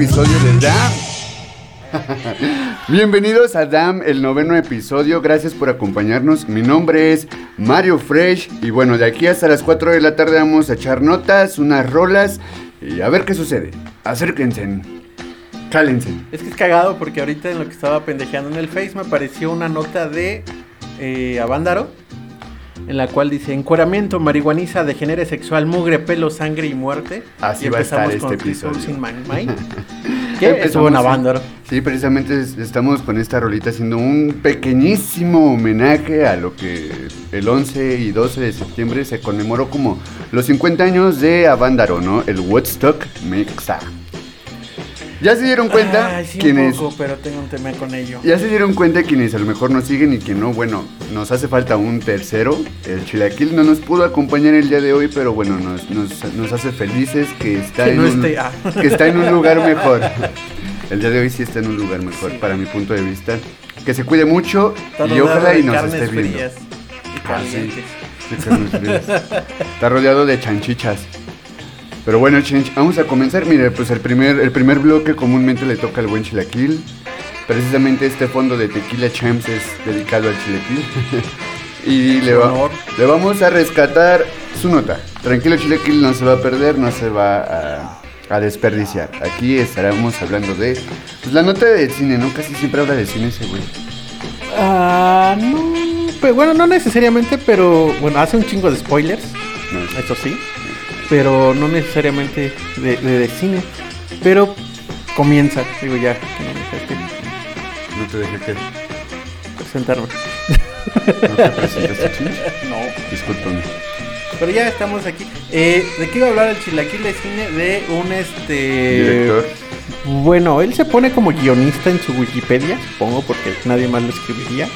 Episodio de DAM. bienvenidos a DAM, el noveno episodio. Gracias por acompañarnos. Mi nombre es Mario Fresh. Y bueno, de aquí hasta las 4 de la tarde vamos a echar notas, unas rolas y a ver qué sucede. Acérquense. Cálense. Es que es cagado porque ahorita en lo que estaba pendejeando en el Face me apareció una nota de eh, en la cual dice encueramiento, marihuaniza, degenere sexual, mugre, pelo, sangre y muerte. Así va a estar este episodio. Sin ¿Qué? Es buena banda. Sí, precisamente estamos con esta rolita haciendo un pequeñísimo homenaje a lo que el 11 y 12 de septiembre se conmemoró como los 50 años de Avándaro, ¿no? El Woodstock Mexa. Ya se dieron cuenta Ay, sí, quienes. Un poco, pero tengo un tema con ello. Ya se dieron cuenta quienes a lo mejor nos siguen y que no. Bueno, nos hace falta un tercero. El Chilaquil no nos pudo acompañar el día de hoy, pero bueno, nos, nos, hace felices que está, en un, ah. que está en un lugar mejor. El día de hoy sí está en un lugar mejor, para mi punto de vista. Que se cuide mucho y ojalá y nos esté viendo. y ah, Está rodeado de chanchichas. Pero bueno, Change, vamos a comenzar. Mire, pues el primer, el primer bloque comúnmente le toca al buen chilaquil. Precisamente este fondo de Tequila Champs es dedicado al chilaquil. y le, le, vamos a rescatar su nota. Tranquilo, chilaquil no se va a perder, no se va a, desperdiciar. Aquí estaremos hablando de pues, la nota de cine, ¿no? Casi siempre habla de cine ese güey. Ah, no. Pero bueno, no necesariamente, pero bueno, hace un chingo de spoilers, No, eso sí. Pero no necesariamente de, de- de cine. Pero comienza, digo ya, que no me no te dejé que. presentarme. ¿No te presentaste, Chinch? No. Discúlpame. Pero ya estamos aquí. Eh, ¿De qué iba a hablar el chilaquil de cine? De un este. Director. Bueno, él se pone como guionista en su Wikipedia, supongo, porque nadie más lo escribiría.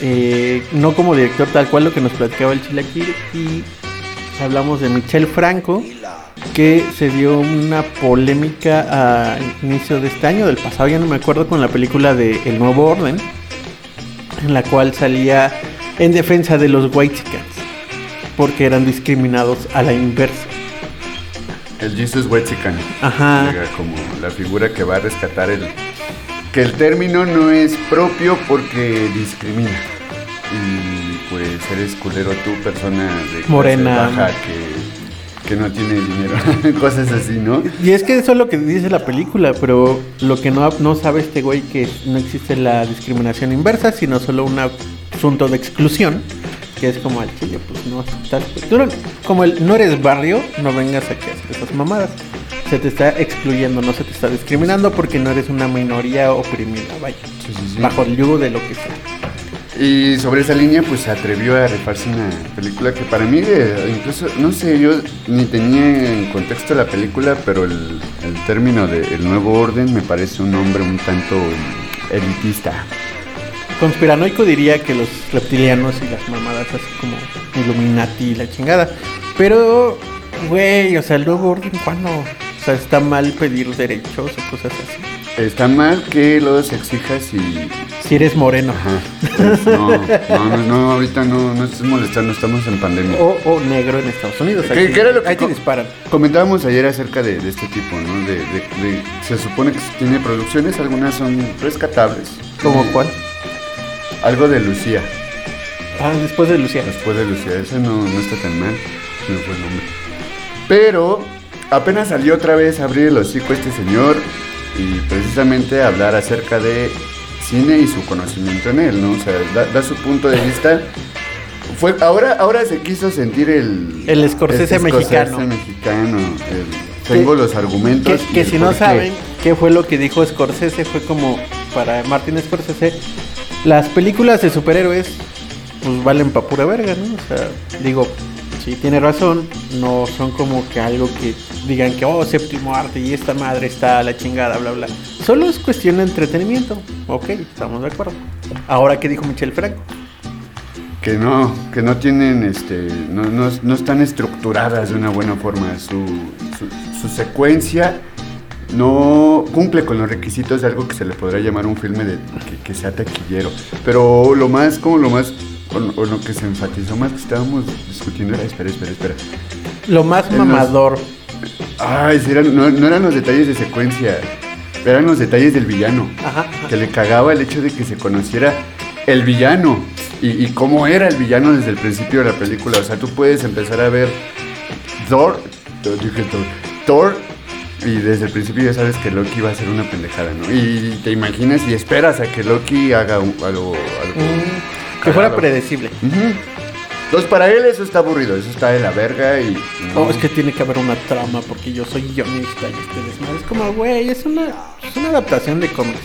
Eh, no como director tal cual lo que nos platicaba el chilaquil. Y hablamos de Michel Franco, que se dio una polémica a inicio de este año, del pasado, ya no me acuerdo, con la película de El Nuevo Orden, en la cual salía en defensa de los Whitexicans, porque eran discriminados a la inversa. El Jesus Wexican. Ajá. Como la figura que va a rescatar el. Que el término no es propio porque discrimina. Y pues eres culero tú, persona de clase Morena. baja que, que no tiene dinero. Cosas así, ¿no? Y es que eso es lo que dice la película, pero lo que no, no sabe este güey que no existe la discriminación inversa, sino solo un asunto de exclusión, que es como al chile, pues no estás... tú no- como el no eres barrio, no vengas aquí a hacer esas mamadas. Se te está excluyendo, no se te está discriminando porque no eres una minoría oprimida, vaya. Sí, sí, sí. Bajo el yugo de lo que sea. Y sobre esa línea, pues se atrevió a rifarse una película que para mí, eh, incluso, no sé, yo ni tenía en contexto la película, pero el, término de El Nuevo Orden me parece un nombre un tanto elitista. Conspiranoico diría que los reptilianos y las mamadas así como Illuminati y la chingada. Pero, güey, o sea, el nuevo orden, ¿cuándo? O sea, está mal pedir derechos o cosas así. Está mal que los exijas y... Si eres moreno. Ajá. pues, no, no, no, no, ahorita no, no estés molestando, estamos en pandemia. O, o negro en Estados Unidos. ¿Qué- era lo que ahí te disparan. Comentábamos ayer acerca de, de este tipo, ¿no? De, de- de- se supone que tiene producciones, algunas son rescatables. ¿Como Eh, cuál? Algo de Lucía. Ah, después de Lucía. Después de Lucía, ese no, no está tan mal. No fue el nombre. Pero apenas salió otra vez a abrir el hocico este señor y precisamente hablar acerca de cine y su conocimiento en él, ¿no? O sea, da, da su punto de vista. Fue, ahora, ahora se quiso sentir el... El Scorsese mexicano. mexicano, el- tengo los argumentos. Que, que si no qué. saben qué fue lo que dijo Scorsese, fue como para Martin Scorsese, las películas de superhéroes pues valen pa' pura verga, ¿no? O sea, digo, sí tiene razón, no son como que algo que digan que, oh, séptimo arte y esta madre está la chingada, bla, bla. Solo es cuestión de entretenimiento, ok, estamos de acuerdo. Ahora, ¿qué dijo Michel Franco? Que no, que no tienen, este, no, no, no están estructuradas de una buena forma. Su, su, secuencia no cumple con los requisitos de algo que se le podrá llamar un filme de que sea taquillero. Pero lo más, como lo más, o, o lo que se enfatizó más que estábamos discutiendo era, espera, espera, espera. Lo más En los- mamador. Ay, eran- no, no eran los detalles de secuencia, eran los detalles del villano. Ajá. Que le cagaba el hecho de que se conociera el villano y, y cómo era el villano desde el principio de la película. O sea, tú puedes empezar a ver Thor, Thor, y desde el principio ya sabes que Loki va a ser una pendejada, ¿no? Y te imaginas y esperas a que Loki haga algo Mm, que fuera predecible. Ujú. Entonces, para él eso está aburrido, eso está de la verga y... Oh, es que tiene que haber una trama porque yo soy guionista y este desmadre. Es como, güey, es una, es una adaptación de cómics.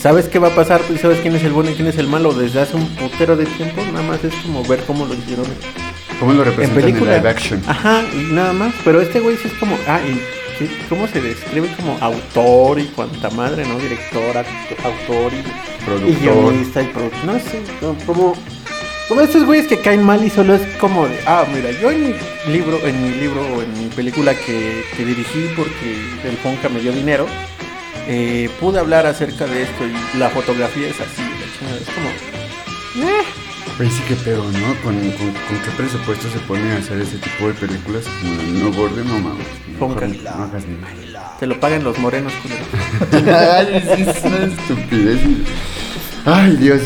¿Sabes qué va a pasar? Pues sabes quién es el bueno y quién es el malo desde hace un putero de tiempo. Nada más es como ver cómo lo hicieron ¿Cómo lo en representan en, película. live action? Ajá, y nada más. Pero este güey sí es como, ah, y ¿cómo se describe? Como autor y cuanta madre, ¿no? Director, autor y, y Productor. guionista y productor. No sé, no, como, como estos güeyes que caen mal y solo es como de, ah, mira, yo en mi libro, en mi libro o en mi película que, que dirigí porque el Fonca me dio dinero, eh, pude hablar acerca de esto y la fotografía es así, la chingada, es como, eh, Pues sí que pedo, ¿no? ¿Con, con, con qué presupuesto se pone a hacer ese tipo de películas? Como el no borde, no mames. Ponga. No hagas ni madre. te lo pagan los morenos, culero. Ay, es una estupidez. Ay, Dios.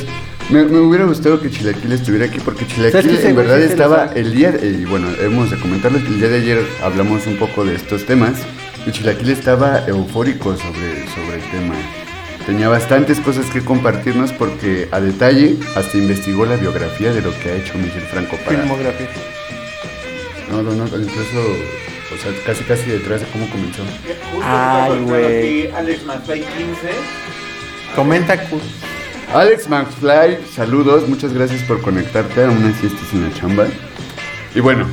Me, me hubiera gustado que Chilaquil estuviera aquí porque ¿Sabes Chilaquil que ese en verdad estaba el día, de- y bueno, hemos de comentarles que el día de ayer hablamos un poco de estos temas y Chilaquil estaba eufórico sobre, sobre el tema. Tenía bastantes cosas que compartirnos porque a detalle hasta investigó la biografía de lo que ha hecho Michel Franco para... Filmografía. No, no, no, incluso, o sea, casi casi detrás de cómo comenzó. Ay, güey. Alex McFly 15. Comenta, Alex McFly, saludos, muchas gracias por conectarte, aún así estás en la chamba. Y bueno,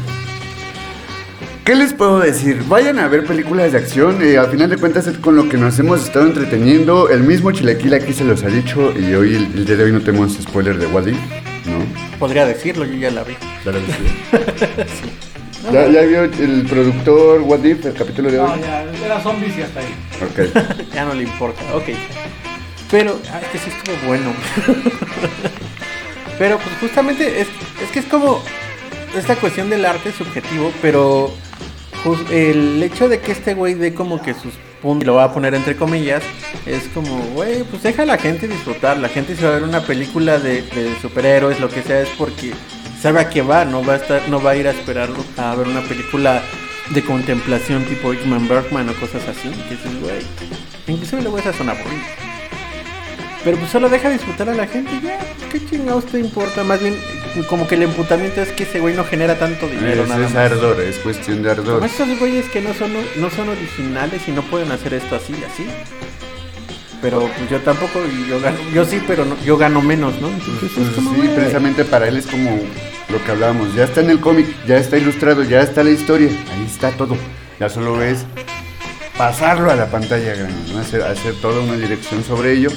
¿qué les puedo decir? Vayan a ver películas de acción, eh, al final de cuentas es con lo que nos hemos estado entreteniendo. El mismo Chilaquil aquí se los ha dicho y hoy, el, el día de hoy no tenemos spoiler de Wadi, ¿no? podría decirlo, yo ya la vi. Ya viste. ¿Ya, ya vio el productor What If, el capítulo de hoy? No, ya, era zombies y hasta ahí. Ok. Ya no le importa, ok. Pero, ah, es que sí estuvo bueno. pero pues justamente es, es que es como esta cuestión del arte subjetivo, pero jus- el hecho de que este güey dé como que sus puntos, lo va a poner entre comillas, es como, güey, pues deja a la gente disfrutar. La gente si va a ver una película de, superhéroes, lo que sea, es porque sabe a qué va, no va a estar, no va a ir a esperar a ver una película de contemplación tipo Igman Bergman o cosas así. Que dices, güey, inclusive luego esas son aburridas. Pero pues solo deja disfrutar a la gente ya, ¿qué chingados te importa? Más bien, como que el emputamiento es que ese güey no genera tanto dinero, Es, nada es más. ardor, es cuestión de ardor. Como esos güeyes que no son, no son originales y no pueden hacer esto así y así. Pero pues yo tampoco, yo gano, yo sí, pero no- yo gano menos, ¿no? Entonces Pues es como, sí, güey. precisamente para él es como lo que hablábamos. Ya está en el cómic, ya está ilustrado, ya está la historia. Ahí está todo. Ya solo es pasarlo a la pantalla grande, ¿no? hacer, hacer toda una dirección sobre ello.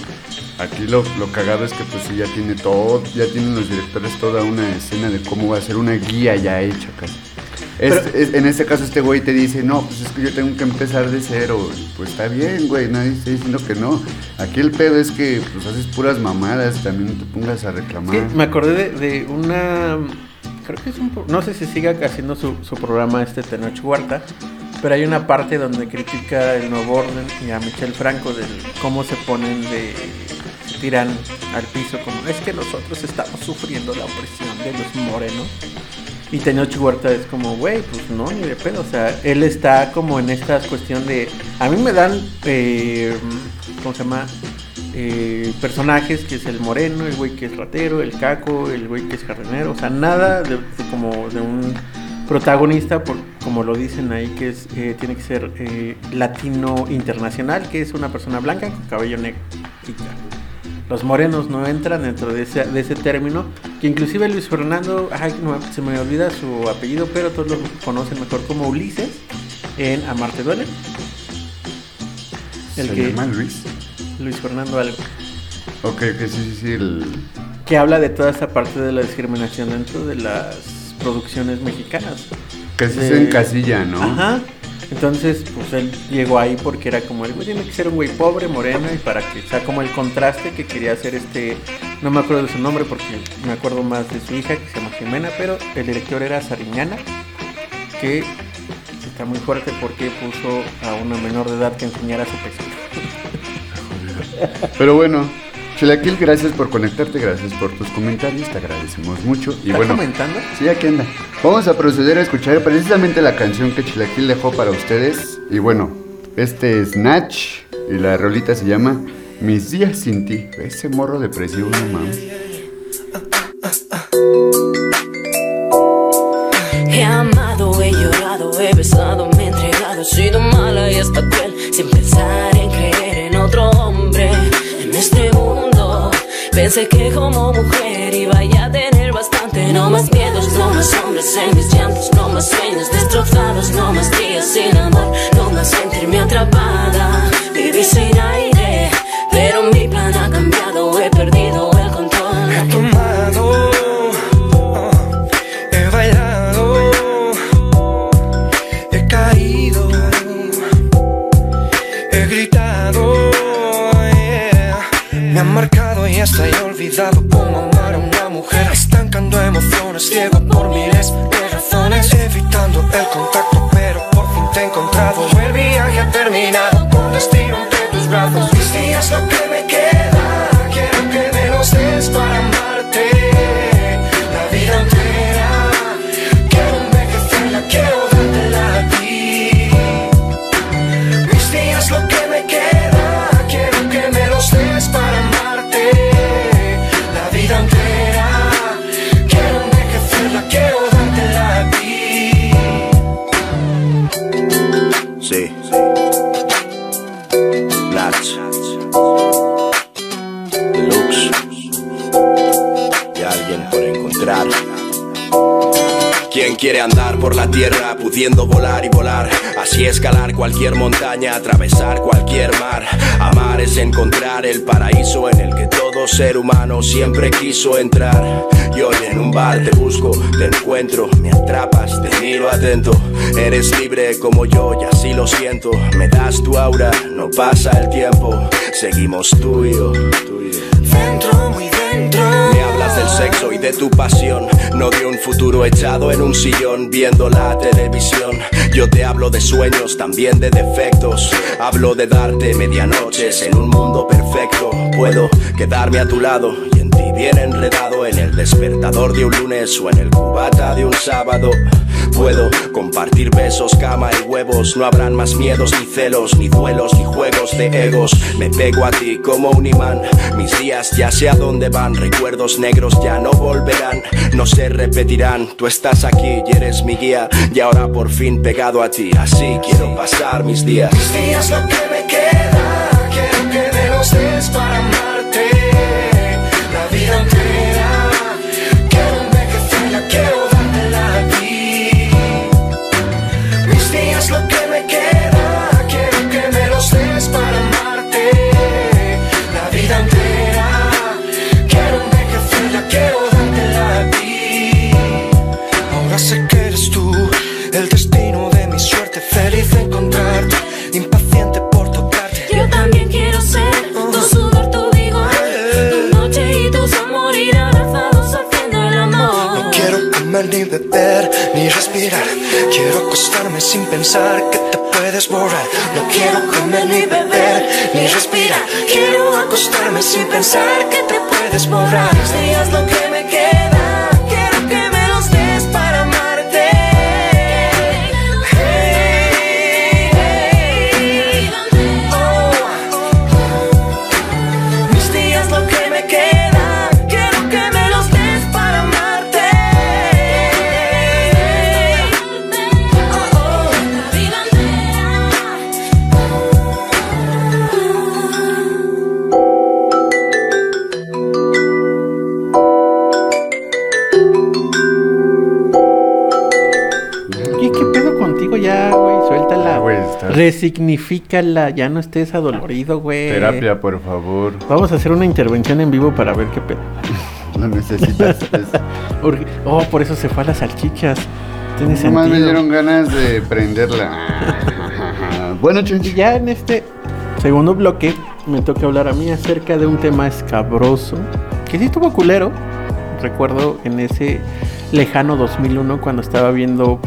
Aquí lo, lo cagado es que pues sí, ya tiene todo, ya tienen los directores toda una escena de cómo va a ser una guía ya hecha casi. Es- Pero- es- en este caso este güey te dice, no, pues es que yo tengo que empezar de cero. Pues está bien, güey, nadie está diciendo que no. Aquí el pedo es que pues haces puras mamadas, también no te pongas a reclamar. Sí, me acordé de, de una. Creo que es un. No sé si siga haciendo su, su programa este Tenoch Huerta. Pero hay una parte donde critica el nuevo orden y a Michel Franco del cómo se ponen de. Tiran al piso como es que nosotros estamos sufriendo la opresión de los morenos. Y Tenoch Huerta es como, güey, pues no, ni de pedo. O sea, él está como en esta cuestión de. A mí me dan. Eh, ¿Cómo se llama? eh, personajes que es el moreno, el güey que es ratero, el caco, el güey que es jardinero, o sea, nada de como de un protagonista, por, como lo dicen ahí, que es eh, tiene que ser eh, latino internacional, que es una persona blanca con cabello negro. Los morenos no entran dentro de ese, de ese término, que inclusive Luis Fernando, ay, no, se me olvida su apellido, pero todos lo conocen mejor como Ulises en Amarte Duele. El ¿Se que- llama Luis? Luis Fernando algo. Ok, que sí, sí, sí, el... que habla de toda esta parte de la discriminación dentro de las producciones mexicanas. que sí De- se encasilla, ¿no? Ajá. Entonces, pues él llegó ahí porque era como el güey tiene que ser un güey pobre, moreno y para que sea como el contraste que quería hacer este, no me acuerdo de su nombre porque me acuerdo más de su hija que se llama Jimena, pero el director era Sariñana, que está muy fuerte porque puso a una menor de edad que enseñara su peso. Pero bueno, Chilaquil, gracias por conectarte, gracias por tus comentarios, te agradecemos mucho. Y ¿Está bueno, comentando? sí, aquí anda. Vamos a proceder a escuchar precisamente la canción que Chilaquil dejó para ustedes. Y bueno, este es Natch y la rolita se llama Mis días sin ti. Ese morro depresivo, no mames. He amado, he llorado, he besado, me he entregado, he sido mala y hasta cruel, pensé que como mujer iba a tener bastante, no más miedos, no más hombres en mis llantos, no más sueños destrozados, no más días sin amor, no más sentirme atrapada, vivir sin aire, pero mi marcado y olvidado cómo amar a una mujer, estancando emociones, ciego por miles de razones, evitando el contacto, pero por fin te he encontrado. El viaje ha terminado con destino entre tus brazos. Mis días lo que Así escalar cualquier montaña, atravesar cualquier mar. Amar es encontrar el paraíso en el que todo ser humano siempre quiso entrar. Y hoy en un bar te busco, te encuentro, me atrapas, te miro atento. Eres libre como yo y así lo siento. Me das tu aura, no pasa el tiempo. Seguimos tú y Del sexo y de tu pasión, no de un futuro echado en un sillón viendo la televisión. Yo te hablo de sueños, también de defectos. Hablo de darte medianoches en un mundo perfecto. Puedo quedarme a tu lado y en ti bien enredado en el despertador de un lunes o en el cubata de un sábado. Puedo compartir besos, cama y huevos. No habrán más miedos, ni celos, ni duelos, ni juegos de egos. Me pego a ti como un imán. Mis días ya sé a dónde van. Recuerdos negros ya no volverán, no se repetirán. Tú estás aquí y eres mi guía. Y ahora por fin pegado a ti. Así quiero pasar mis días. Mis días lo que me queda, quiero que me los des para amarte. Que te puedes borrar. No quiero comer ni beber ni respirar. Quiero acostarme sin pensar que te puedes borrar. Mis días lo que Resignifícala, ya no estés adolorido, güey. Terapia, por favor. Vamos a hacer una intervención en vivo para ver qué pedo. Lo necesitas. es- Urge- Oh, por eso se fue a las salchichas. Tiene Nomás me sentido. dieron ganas de prenderla. bueno, Y ya en este segundo bloque me toca hablar a mí acerca de un tema escabroso que sí estuvo culero. Recuerdo en ese lejano 2001 cuando estaba viendo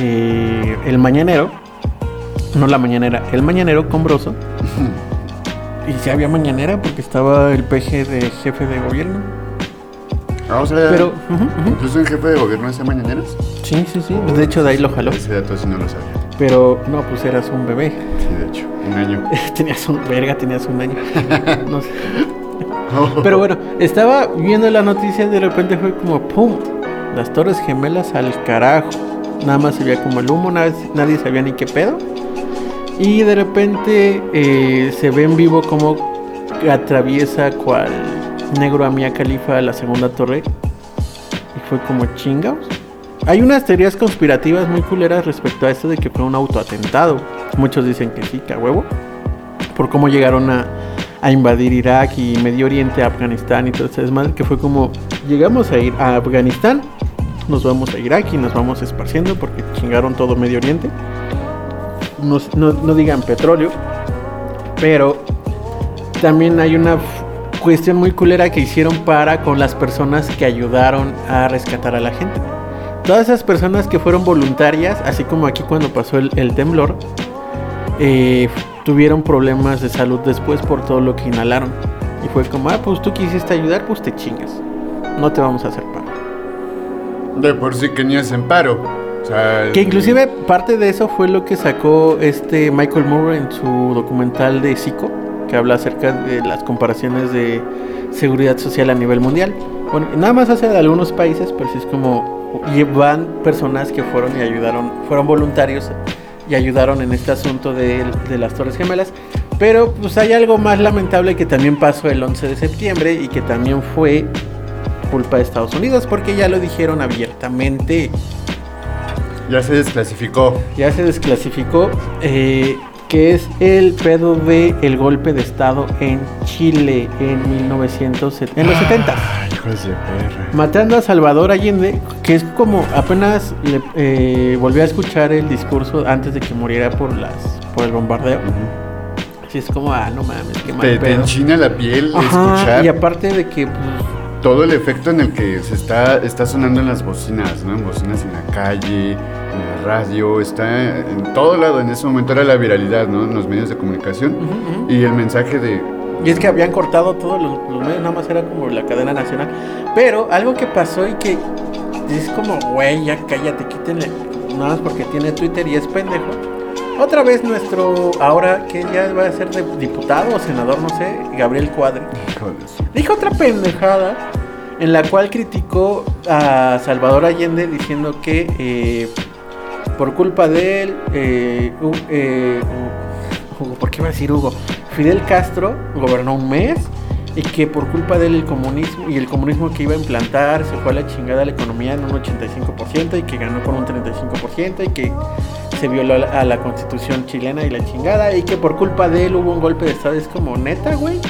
eh, El Mañanero. No la mañanera, El Mañanero con Broso. Y sí había mañanera porque estaba el peje de jefe de gobierno. Vamos a Pero, ujú, ujú. ¿Incluso el jefe de gobierno hace mañaneras? sí, sí, sí. De hecho, de ahí lo jaló. Ese dato sí no lo sabía. Pero no, pues eras un bebé. Sí, de hecho. Un año. tenías un verga, tenías un año. No sé. Pero bueno, estaba viendo la noticia y de repente fue como ¡pum! Las torres gemelas al carajo. Nada más se veía como el humo, nadie, nadie sabía ni qué pedo. Y de repente eh, se ve en vivo como atraviesa cual negro a Mia Khalifa la segunda torre. Y fue como chingados. Hay unas teorías conspirativas muy culeras respecto a esto de que fue un autoatentado. Muchos dicen que sí, que a huevo. Por cómo llegaron a, a invadir Irak y Medio Oriente, Afganistán y todo ese desmadre. Que fue como, llegamos a ir a Afganistán, nos vamos a Irak y nos vamos esparciendo porque chingaron todo Medio Oriente. No, no- digan petróleo, pero también hay una cuestión muy culera que hicieron para con las personas que ayudaron a rescatar a la gente. Todas esas personas que fueron voluntarias, así como aquí cuando pasó el, el temblor, eh, tuvieron problemas de salud después por todo lo que inhalaron. Y fue como, ah, pues tú quisiste ayudar, pues te chingas. No te vamos a hacer paro. De por sí que ni hacen paro. Que inclusive parte de eso fue lo que sacó este Michael Moore en su documental de Zico, que habla acerca de las comparaciones de seguridad social a nivel mundial. Bueno, nada más hace de algunos países, pero sí es como van personas que fueron y ayudaron, fueron voluntarios y ayudaron en este asunto de, de las Torres Gemelas. Pero pues hay algo más lamentable que también pasó el 11 de septiembre y que también fue culpa de Estados Unidos, porque ya lo dijeron abiertamente Ya se desclasificó. ya se desclasificó, eh, que es el pedo de el golpe de estado en Chile en 1970, en los 70 Ay, hijos de perra. matando a Salvador Allende, que es como apenas le, eh, volví a escuchar el discurso antes de que muriera por las por el bombardeo. Así es como, ah, no mames, qué mal Te, te pedo. enchina la piel Ajá, escuchar y aparte de que pues, todo el efecto en el que se está, está sonando en las bocinas, ¿no? En bocinas en la calle, la radio, está en todo lado. En ese momento era la viralidad, ¿no? En los medios de comunicación. Y el mensaje de. Y es que habían cortado todos los, los medios, nada más era como la cadena nacional. Pero algo que pasó y que es como, güey, ya cállate, quítenle. Nada más porque tiene Twitter y es pendejo. Otra vez nuestro, ahora que ya va a ser diputado o senador, no sé, Gabriel Cuadre. Dijo otra pendejada en la cual criticó a Salvador Allende diciendo que eh, por culpa de él, eh, eh, Hu- Hugo, ¿por qué iba a decir Hugo? Fidel Castro gobernó un mes y que por culpa de él el comunismo y el comunismo que iba a implantar se fue a la chingada la economía en un 85% y que ganó por un 35% y que se violó a la, constitución chilena y la chingada y que por culpa de él hubo un golpe de estado. Es como, neta, güey,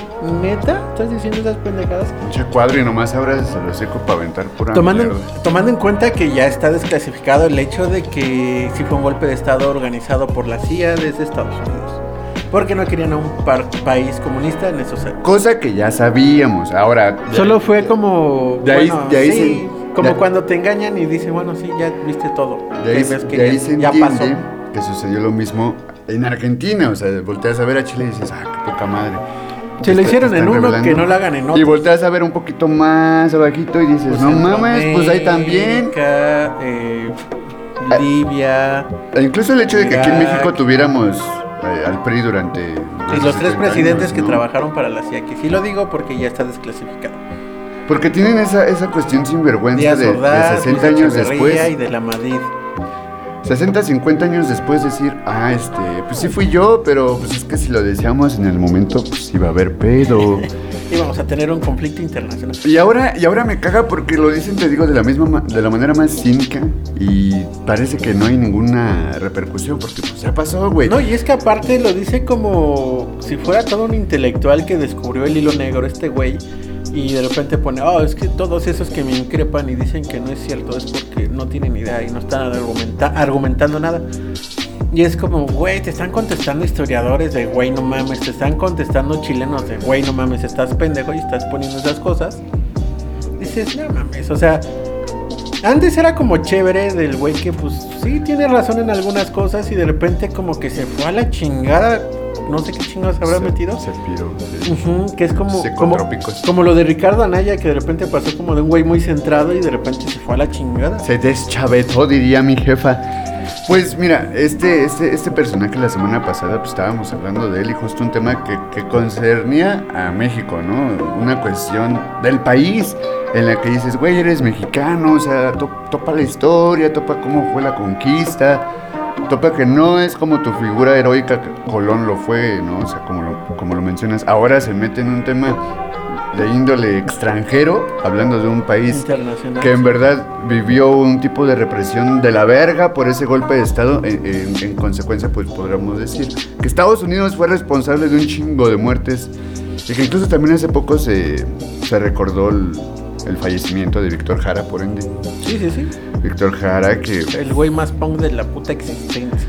neta, estás diciendo esas pendejadas. Pinche cuadro y nomás ahora se lo seco para aventar pura Tomando mierda. tomando en cuenta que ya está desclasificado el hecho de que sí fue un golpe de estado organizado por la CIA desde Estados Unidos. Porque no querían a un país comunista en esos años. Cosa que ya sabíamos. Ahora. Solo fue como. De ahí- bueno, de ahí sí, como de- cuando te engañan y dicen, bueno, sí, ya viste todo. De ahí, Ya ves que de ahí ya- se ya entiende pasó. que sucedió lo mismo en Argentina. O sea, volteas a ver a Chile y dices, ah, qué poca madre. Se lo hicieron en uno, revelando. que no lo hagan en otro. Y volteas a ver un poquito más abajito y dices, Pues no mames, pues ahí también. Eh. Libia. E incluso el hecho de que aquí en. México tuviéramos eh, al PRI durante... Y de los tres 70 presidentes años, que ¿no? trabajaron para la CIA, que sí lo digo porque ya está desclasificado. Porque tienen esa, esa cuestión sinvergüenza de, de Ordaz, 60 Luis años después. y de la Madrid. 60, 50 años después decir, ah, este, pues sí fui yo, pero pues es que si lo deseamos en el momento, pues iba a haber pedo. Y vamos a tener un conflicto internacional. Y ahora, y ahora me caga porque lo dicen, te digo, de la misma ma- de la manera más cínica y parece que no hay ninguna repercusión porque pues ya pasó, güey. No, y es que aparte lo dice como si fuera todo un intelectual que descubrió el hilo negro, este güey. Y de repente pone, oh, es que todos esos que me increpan y dicen que no es cierto es porque no tienen idea y no están argumenta- argumentando nada. Y es como, güey, te están contestando historiadores de, güey, no mames, te están contestando chilenos de, güey, no mames, estás pendejo y estás poniendo esas cosas. Dices, no mames, o sea, antes era como chévere del güey que pues sí tiene razón en algunas cosas y de repente como que se fue a la chingada, no sé qué chingados habrá Se- metido. Se sí. Que es como, como, como lo de Ricardo Anaya, que de repente pasó como de un güey muy centrado y de repente se fue a la chingada. Se deschavetó, diría mi jefa. Pues mira, este, este, este personaje la semana pasada pues estábamos hablando de él y justo un tema que, que concernía a México, ¿no? Una cuestión del país en la que dices, güey, eres mexicano, o sea, to- topa la historia, topa cómo fue la conquista, topa que no es como tu figura heroica Colón lo fue, ¿no? O sea, como lo, como lo mencionas, ahora se mete en un tema de índole extranjero, hablando de un país que en verdad vivió un tipo de represión de la verga por ese golpe de Estado. En, en- en consecuencia, pues podríamos decir que Estados Unidos fue responsable de un chingo de muertes y que incluso también hace poco se, se recordó el, el fallecimiento de Víctor Jara, por ende. Sí, sí, sí. Víctor Jara, que El güey más punk de la puta existencia.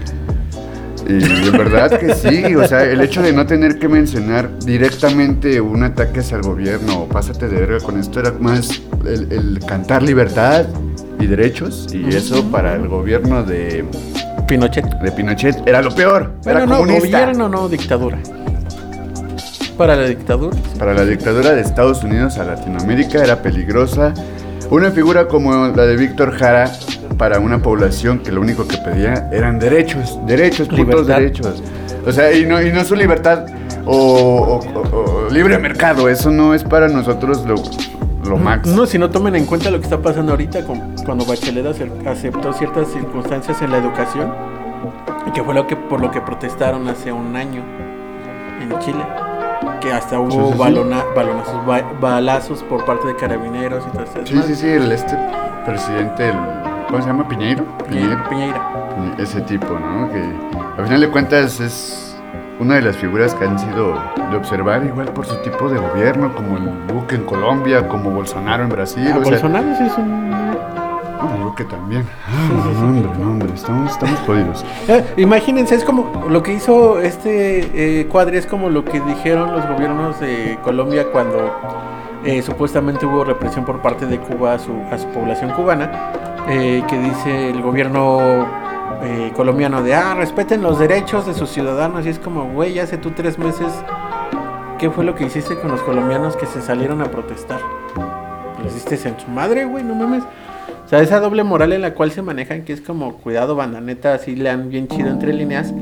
Y de verdad que sí, o sea, el hecho de no tener que mencionar directamente un ataque hacia el gobierno o pásate de verga con esto era más el, el cantar libertad y derechos y eso para el gobierno de, Pinochet. de Pinochet era lo peor, Bueno, era no, comunista. gobierno no, dictadura. Para la dictadura. Para la dictadura de Estados Unidos a Latinoamérica era peligrosa. Una figura como la de Víctor Jara para una población que lo único que pedía eran derechos, derechos, putos derechos. O sea, y no, y no su libertad o, o- o- o libre mercado, eso no es para nosotros lo, lo max. No, si no tomen en cuenta lo que está pasando ahorita con, cuando Bachelet ace- aceptó ciertas circunstancias en la educación, y que fue lo que por lo que protestaron hace un año en Chile, que hasta hubo Sí, sí, sí. balona- balonazos, ba- balazos por parte de carabineros y todo eso. Sí, sí, sí, el este presidente, el ¿cómo se llama? Piñeiro. Piñeira. Piñeira. Ese tipo, ¿no? Que al final de cuentas es una de las figuras que han sido de observar igual por su tipo de gobierno, como el Duque en Colombia, como Bolsonaro en Brasil. Ah, o sea, Bolsonaro sí es un... no, el Duque también. Ah, no, hombre, no, hombre, estamos, estamos jodidos. Eh, imagínense, es como lo que hizo este eh, cuadri, es como lo que dijeron los gobiernos de Colombia cuando eh, supuestamente hubo represión por parte de Cuba a su, a su población cubana, eh, que dice el gobierno eh, colombiano de, ah, respeten los derechos de sus ciudadanos, y es como, güey, hace tú tres meses, ¿qué fue lo que hiciste con los colombianos que se salieron a protestar? Les diste en su madre, güey, no mames. O sea, esa doble moral en la cual se manejan, que es como, cuidado, banda, neta, así le han bien chido entre líneas.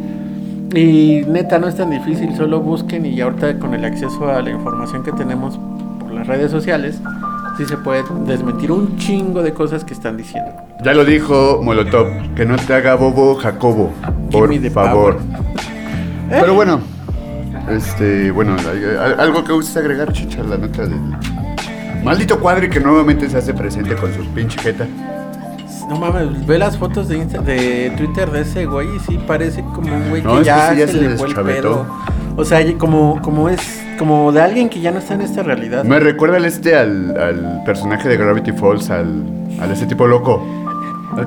Y neta, no es tan difícil, solo busquen y ahorita con el acceso a la información que tenemos por las redes sociales, sí se puede desmentir un chingo de cosas que están diciendo. Ya lo dijo Molotov, que no te haga bobo Jacobo, por favor. power. Pero bueno, este, bueno, algo que gustes agregar, chicha, la nota del maldito cuadri que nuevamente se hace presente con sus pinche jeta. No mames, ve las fotos de, Insta- de Twitter de ese güey y sí parece como un güey No, que es que ya, sí, ya se, se le fue el deschavetó. pedo. O sea, como, como es, como de alguien que ya no está en esta realidad. Me recuerda al este al, al personaje de Gravity Falls, al, al ese tipo loco.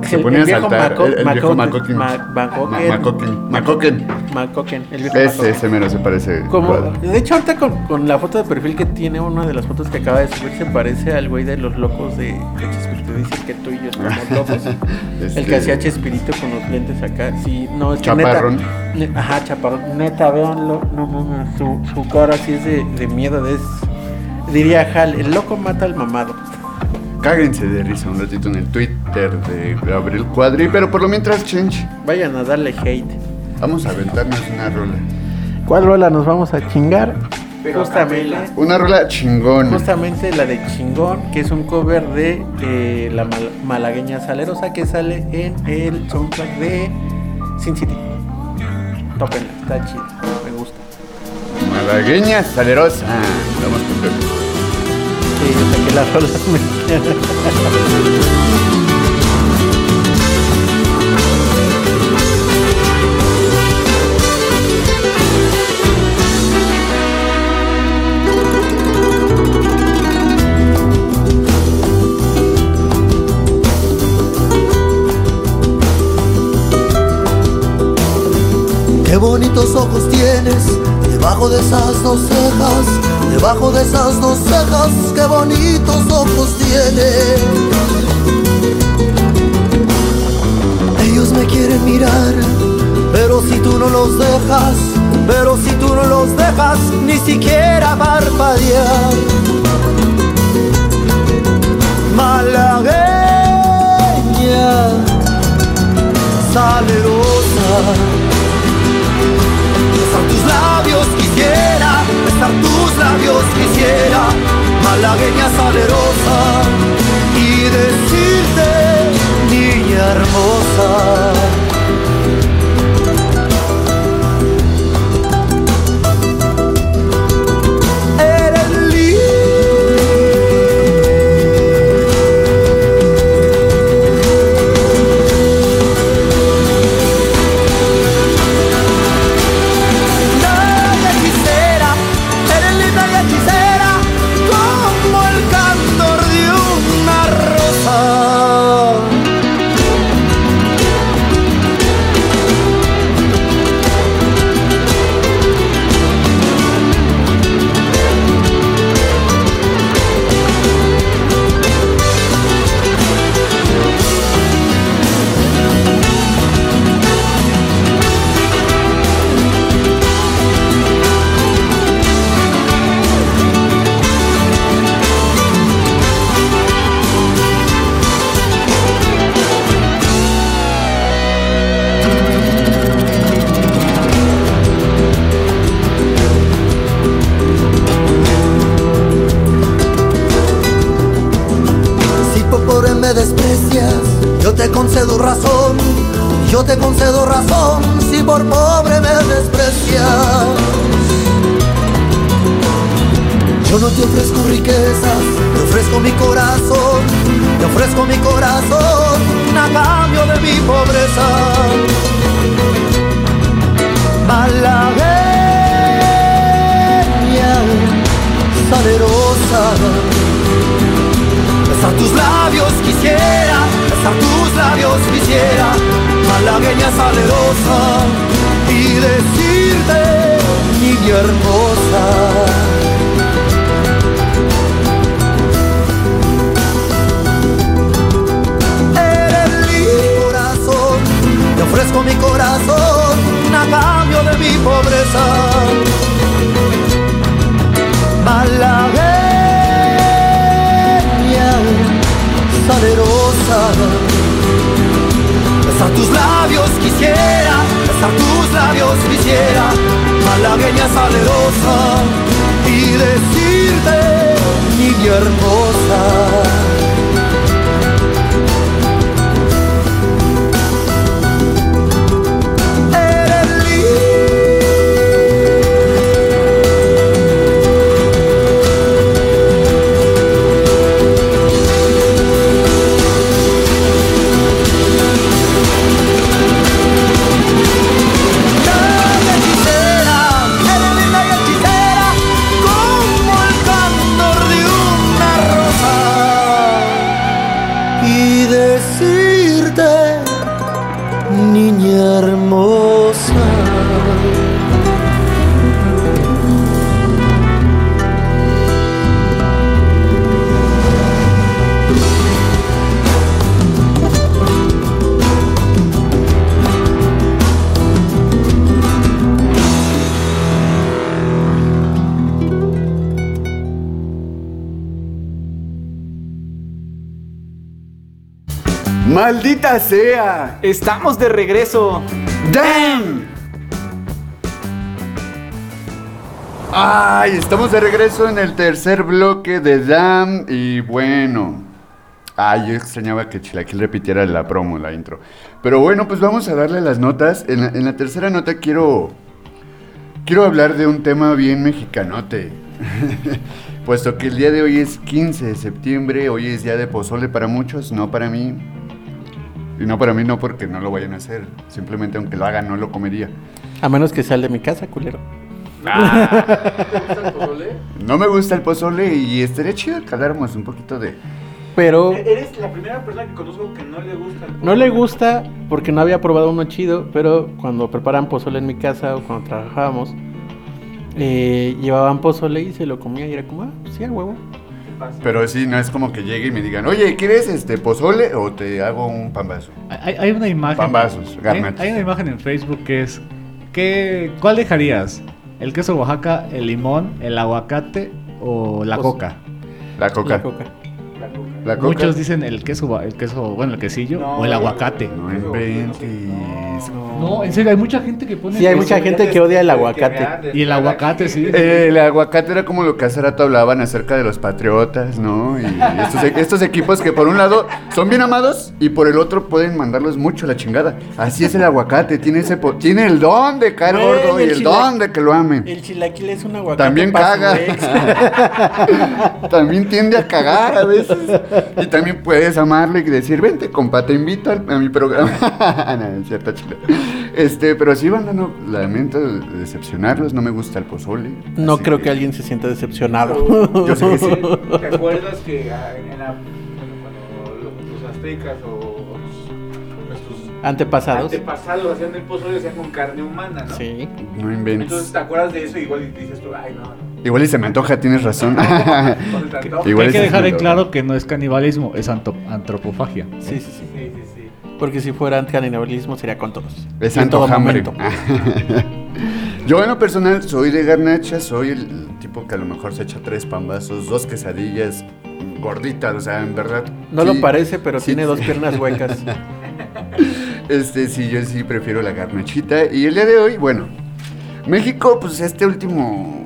Se El- pone el a viejo saltar. Maco- el, el viejo Macoquen. Macoquen. Macoquen. Macoquen. El viejo Ese, ese mero se parece. Como, de hecho, ahorita con, con la foto de perfil que tiene, una de las fotos que acaba de subir, se parece al güey de los locos de, Chespirito. Dicen que tú y yo somos locos. El Este, que hacía Chespirito con los lentes acá. Sí, no, es que Chaparrón. neta. ne- ajá, chaparrón. Neta, véanlo. No mames, su, su cara sí es de, de miedo. de- es, diría Hal, el loco mata al mamado. Cáguense de risa un ratito en el Twitter de Gabriel Cuadri, pero por lo mientras, Change, Vayan a darle hate. vamos a aventarnos una rola. ¿Cuál rola nos vamos a chingar? Justamente. Una rola chingona. Justamente la de Chingón, que es un cover de eh, la mal- malagueña salerosa que sale en el soundtrack de Sin City. Tópenla, está chida, me gusta. Malagueña salerosa. Vamos con Pepe. Sí, que mexicanas. Qué bonitos ojos tienes debajo de esas dos cejas, debajo de esas dos cejas, qué bonitos ojos tienes. Ellos me quieren mirar, pero si tú no los dejas, pero si tú no los dejas, ni siquiera parpadear. Malagueña, salerosa. Labios quisiera, malagueña salerosa, y decirte, niña hermosa. ¡Maldita sea! Estamos de regreso. ¡Damn! Ay, estamos de regreso en el tercer bloque de Damn y bueno. Ay, yo extrañaba que Chilaquil repitiera la promo, la intro. Pero bueno, pues vamos a darle las notas. En la, en la tercera nota quiero. Quiero hablar de un tema bien mexicanote. Puesto que el día de hoy es 15 de septiembre, hoy es día de pozole para muchos, no para mí. Y no para mí no porque no lo vayan a hacer. Simplemente aunque lo hagan no lo comería. A menos que sea el de mi casa, culero. No me gusta el pozole y estaría chido que habláramos un poquito de... Pero Eres la primera persona que conozco que no le gusta el no le pozole. gusta porque no había probado uno chido, pero cuando preparan pozole en mi casa o cuando trabajábamos, eh, llevaban pozole y se lo comía y era como, ah, pues sí, a huevo. Pero sí, no es como que llegue y me digan, oye, ¿quieres este pozole o te hago un pambazo? Hay, hay una imagen. Pambazos, hay, garnachos. hay una imagen en Facebook que es. ¿qué, ¿Cuál dejarías? ¿El queso Oaxaca, el limón, el aguacate o la Pues- coca? La coca. La coca. La coca. Muchos dicen el queso, el queso, bueno, el quesillo No, o el aguacate. No inventes. No, en serio, hay mucha gente que pone. Sí, hay mucha gente que odia el aguacate. Y el aguacate, sí. Eh, el aguacate era como lo que hace rato hablaban acerca de los patriotas, ¿no? Y estos, estos equipos que por un lado son bien amados y por el otro pueden mandarlos mucho a la chingada. Así es el aguacate, tiene ese po- tiene el don de caer gordo y el don de que lo amen. El chilaquil es un aguacate. También caga. también tiende a cagar a veces. Y también puedes amarle y decir, vente, compa, te invito a mi programa. no, es cierto, chile. Este, pero sí, banda, no, lamento decepcionarlos, no me gusta el pozole. No creo que alguien se sienta decepcionado. Yo sé que sí. ¿Te acuerdas que ah, en la, cuando los, aztecas o nuestros Antepasados. antepasados hacían el pozole, hacían con carne humana, ¿no? Sí. No inventes. Entonces te acuerdas de eso y igual y dices tú, ay, no, no. Igual y se me antoja, tienes razón. Igual hay que dejar en claro que no es canibalismo, es antropofagia. Sí, sí, sí. Porque si fuera canibalismo sería con todos. Es en todo momento. Yo en lo personal soy de garnacha, soy el tipo que a lo mejor se echa tres pambazos, dos quesadillas gorditas, o sea, en verdad. No sí, lo parece, pero sí, tiene dos piernas huecas. Este, sí, yo sí prefiero la garnachita. Y el día de hoy, bueno, México, pues este último,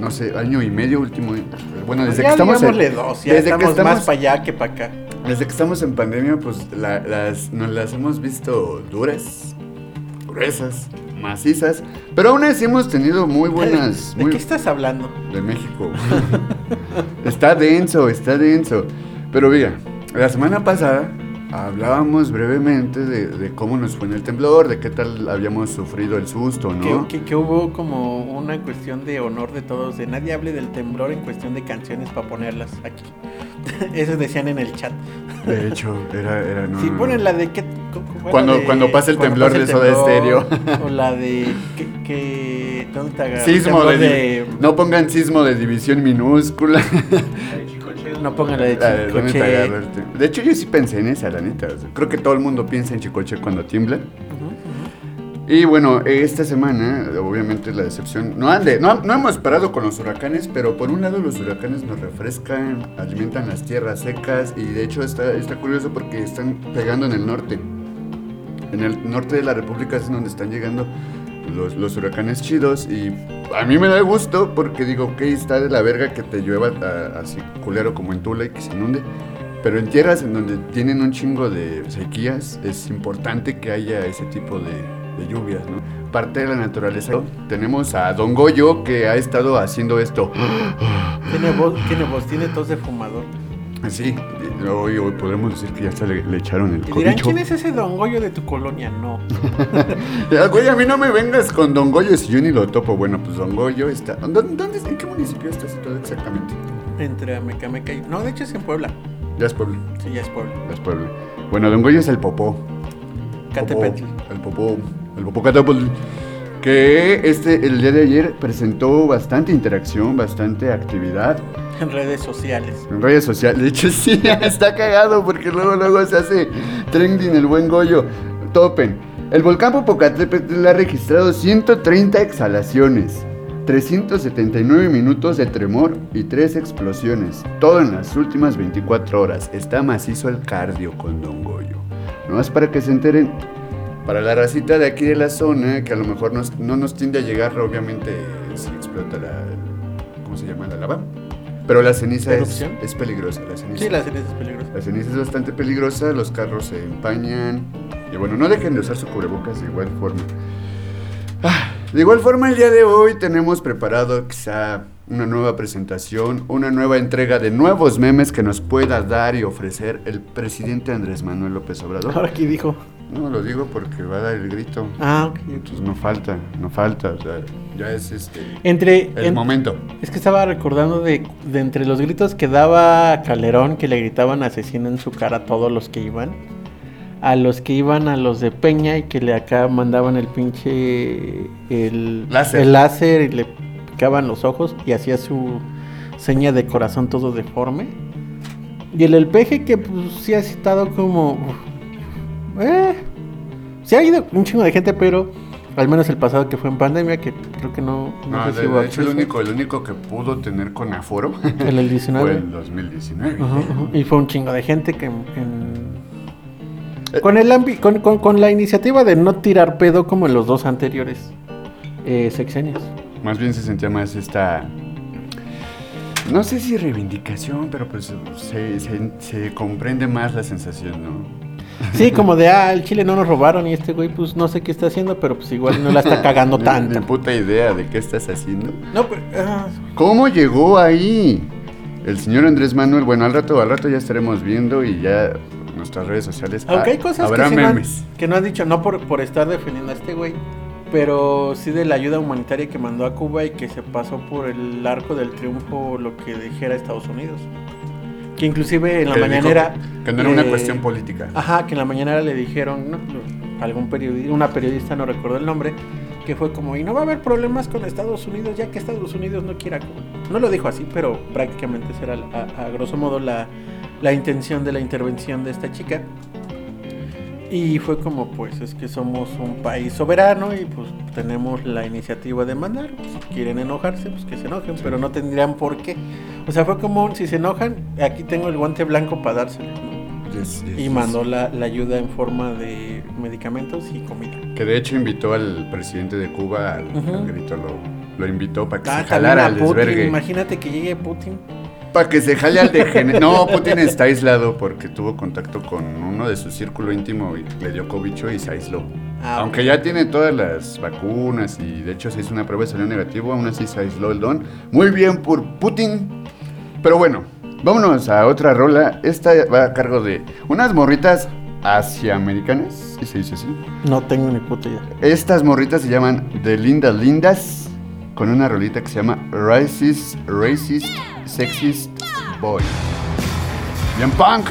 no sé, año y medio, último, bueno, desde ya que estamos en, digámosle dos, ya desde que estamos, estamos- más para allá que para acá. desde que estamos en pandemia, pues la- las, nos las hemos visto duras, gruesas. macizas. Pero aún así hemos tenido muy buenas. ¿De muy- qué estás hablando? de México. está denso, está denso. Pero mira, la semana pasada hablábamos brevemente de, de cómo nos fue en el temblor, de qué tal habíamos sufrido el susto, ¿no? Que, que- que hubo como una cuestión de honor de todos, de nadie hable del temblor en cuestión de canciones para ponerlas aquí. Eso decían en el chat. De hecho, era... era no, Si ponen la de cu- Cuando- de- cuando pasa el cuando temblor pasa de Soda Stereo. O la de que, que ¿dónde agarras? Sismo Temblor de, No pongan sismo de división minúscula. No pongan la de La de ¿dónde te Chicoche. tem- De hecho, yo sí pensé en esa, la neta. creo que todo el mundo piensa en Chicoche cuando tiembla. Y bueno, esta semana, obviamente la decepción. No, ande, no, no hemos parado con los huracanes, pero por un lado los huracanes nos refrescan, alimentan las tierras secas y de hecho está, está curioso porque están pegando en el norte. En el norte de la República es donde están llegando los, los huracanes chidos y a mí me da gusto porque digo, ok, está de la verga que te llueva a- así culero como en Tula y que se inunde. Pero en tierras en donde tienen un chingo de sequías, es importante que haya ese tipo de, de lluvias, ¿no? Parte de la naturaleza. Tenemos a Don Goyo que ha estado haciendo esto. Tiene voz, tiene voz, tiene tos de fumador. Así, hoy, hoy podemos decir que ya hasta le, le echaron el Y dirán, cobicho. ¿quién es ese Don Goyo de tu colonia? No. Ya, Güey, a mí no me vengas con Don Goyo si yo ni lo topo. Bueno, pues Don Goyo está... ¿Dónde, dónde- ¿En qué municipio está situado exactamente? Entre Amecameca y... No, de hecho es en Puebla. Ya es Puebla, Sí, ya es Puebla. ya es Puebla. Bueno, Don Goyo es el popó. Catepetl. El popó, el popó Catepetl. Que este, el día de ayer presentó bastante interacción, bastante actividad En redes sociales. en redes sociales. De hecho, sí, está cagado porque luego, luego se hace trending el buen Goyo. Topen. El volcán Popocatépetl ha registrado 130 exhalaciones, 379 minutos de tremor y 3 explosiones. Todo en las últimas 24 horas. Está macizo el cardio con Don Goyo. No más para que se enteren. Para la racita de aquí de la zona, que a lo mejor nos- no nos tiende a llegar, obviamente, si explota la. ¿Cómo se llama? La lava. Pero la ceniza es, es peligrosa. La ceniza. Sí, la serie es peligrosa. La ceniza es bastante peligrosa, los carros se empañan. Y bueno, no dejen de usar su cubrebocas de igual forma. Ah, de igual forma, el día de hoy tenemos preparado quizá una nueva presentación, una nueva entrega de nuevos memes que nos pueda dar y ofrecer el presidente Andrés Manuel López Obrador. Ahora aquí dijo. No lo digo porque va a dar el grito. Ah, ok. Entonces no falta, no falta. o sea, ya es este Entre. el en- momento. Es que estaba recordando de, de entre los gritos que daba Calderón, que le gritaban asesino en su cara a todos los que iban. A los que iban a los de Peña y que le acá mandaban el pinche. El Láser. el láser y le picaban los ojos y hacía su seña de corazón todo deforme. Y el el peje que pues sí ha citado como. Eh, se ha ido un chingo de gente, pero al menos el pasado que fue en pandemia, que creo que no, no No, sé de, si hubo de hecho, el único, el único que pudo tener con aforo El del 19. fue el 2019. Ajá, ajá. Y fue un chingo de gente que en- en- Eh. con el ambi- con, con- con la iniciativa de no tirar pedo como en los dos anteriores eh, sexenios. Más bien se sentía más esta. No sé si reivindicación, pero pues se, se- se comprende más la sensación, ¿no? Sí, como de ah, el Chile no nos robaron y este güey pues no sé qué está haciendo, pero pues igual no la está cagando tanto. Ni puta idea de qué estás haciendo. No, pero ah, ¿Cómo llegó ahí? El señor Andrés Manuel, bueno, al rato, al rato ya estaremos viendo y ya nuestras redes sociales. aunque ah, hay cosas que, no han, memes. que no han dicho, no por, por estar defendiendo a este güey, pero sí de la ayuda humanitaria que mandó a Cuba y que se pasó por el arco del triunfo lo que dijera Estados Unidos. Que inclusive en la Que dijo mañanera... Que no era una eh, cuestión política. Ajá, que en la mañana le dijeron, ¿no? algún periodista, una periodista, no recuerdo el nombre, que fue como, y no va a haber problemas con Estados Unidos ya que Estados Unidos no quiera. No lo dijo así, pero prácticamente esa era a, a grosso modo la, la intención de la intervención de esta chica. Y fue como, pues es que somos un país soberano y pues tenemos la iniciativa de mandar. Si quieren enojarse, pues que se enojen, pero no tendrían por qué. O sea, fue como, un, si se enojan, aquí tengo el guante blanco para dárselo. Yes, yes, Y yes. mandó la, la ayuda en forma de medicamentos y comida. Que de hecho invitó al presidente de Cuba, al, Ujú. al grito, lo, lo invitó para que Ah, se jalara al desvergue. Imagínate que llegue Putin. Para que se jale al de No, Putin está aislado porque tuvo contacto con uno de su círculo íntimo y le dio cobicho y se aisló. Ah, Aunque ok. ya tiene todas las vacunas y de hecho se hizo una prueba y salió negativo, aún así se aisló el don. Muy bien por Putin. Pero bueno, vámonos a otra rola. Esta va a cargo de unas morritas asiamericanas, si se dice así. No tengo ni puta idea. Estas morritas se llaman The Lindas Lindas con una rolita que se llama Racist, Racist, Sexist Boy. Bien punk.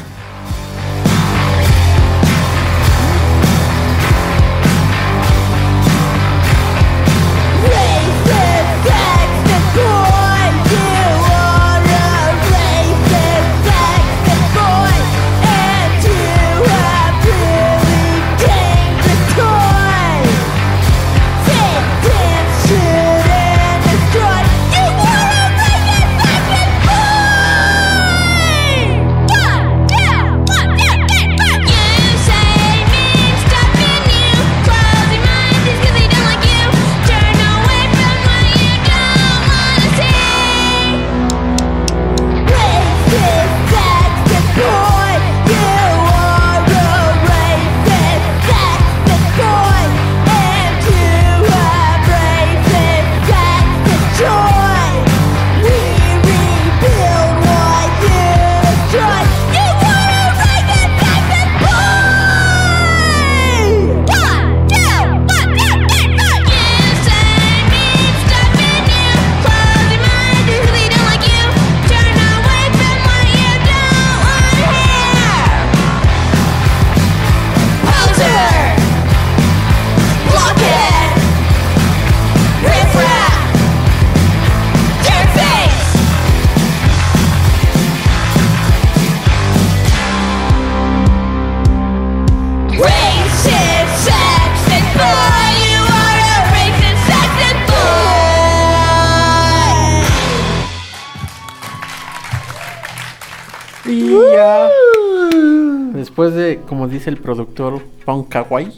Como dice el productor, Punk Kawaii.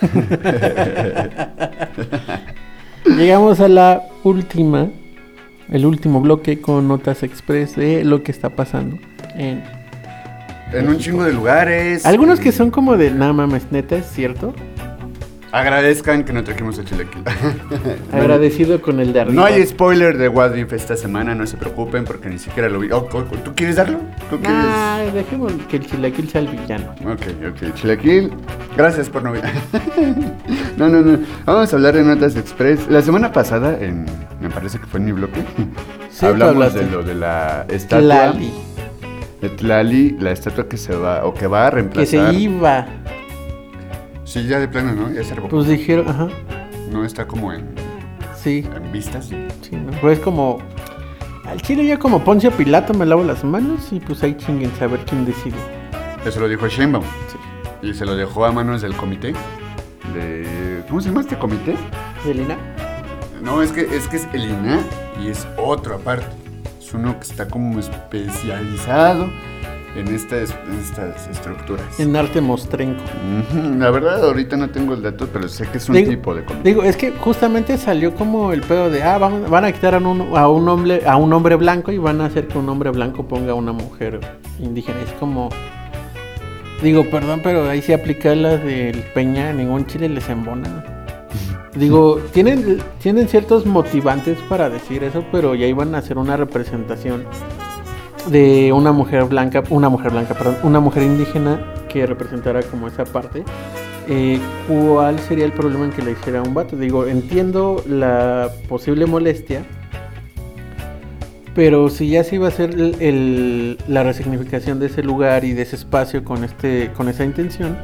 Llegamos a la última, el último bloque con notas express de lo que está pasando en En un chingo de lugares. algunos que son como de nada mames, neta, es cierto. Agradezcan que no trajimos el chilequil. Agradecido con el de arriba. No hay spoiler de What If esta semana, no se preocupen porque ni siquiera lo vi. Oh, oh, ¿Tú quieres darlo? ¿Tú quieres? Nah, dejemos que el chilaquil sea el villano. Ok, ok. Chilaquil, gracias por no ver. no, no, no. Vamos a hablar de Notas Express. La semana pasada, en, me parece que fue en mi bloque, Sí, hablamos de lo de la estatua. Tlali, De Tlali, la estatua que se va, o que va a que reemplazar. se iba. Sí, ya de plano, ¿no? Ya se revocó. Pues dijeron, ajá, No está como en, sí, en vistas. sí, ¿no? Pues como, al chile ya como Poncio Pilato me lavo las manos y pues ahí chinguen a ver quién decide. Eso lo dijo Sheinbaum. Sí. Y se lo dejó a manos del comité. De, ¿Cómo se llama este comité? Delina. No, es que es, que es el INA y es otro aparte. Es uno que está como especializado en estas, en estas estructuras. En arte mostrenco. La verdad, ahorita no tengo el dato, pero sé que es un Digo- tipo de comité. Digo, es que justamente salió como el pedo de, ah, van, van a quitar a un, a un hombre a un hombre blanco y van a hacer que un hombre blanco ponga a una mujer indígena. Es como, digo, perdón, pero ahí se aplica la del Peña, ningún chile les embona. Digo, tienen, tienen ciertos motivantes para decir eso, pero ya iban a hacer una representación de una mujer blanca, una mujer blanca, perdón, una mujer indígena que representara como esa parte. Eh, ¿Cuál sería el problema en que le hiciera un vato? Digo, entiendo la posible molestia, pero si ya se iba a hacer el- el- la resignificación de ese lugar y de ese espacio con este, con esa intención,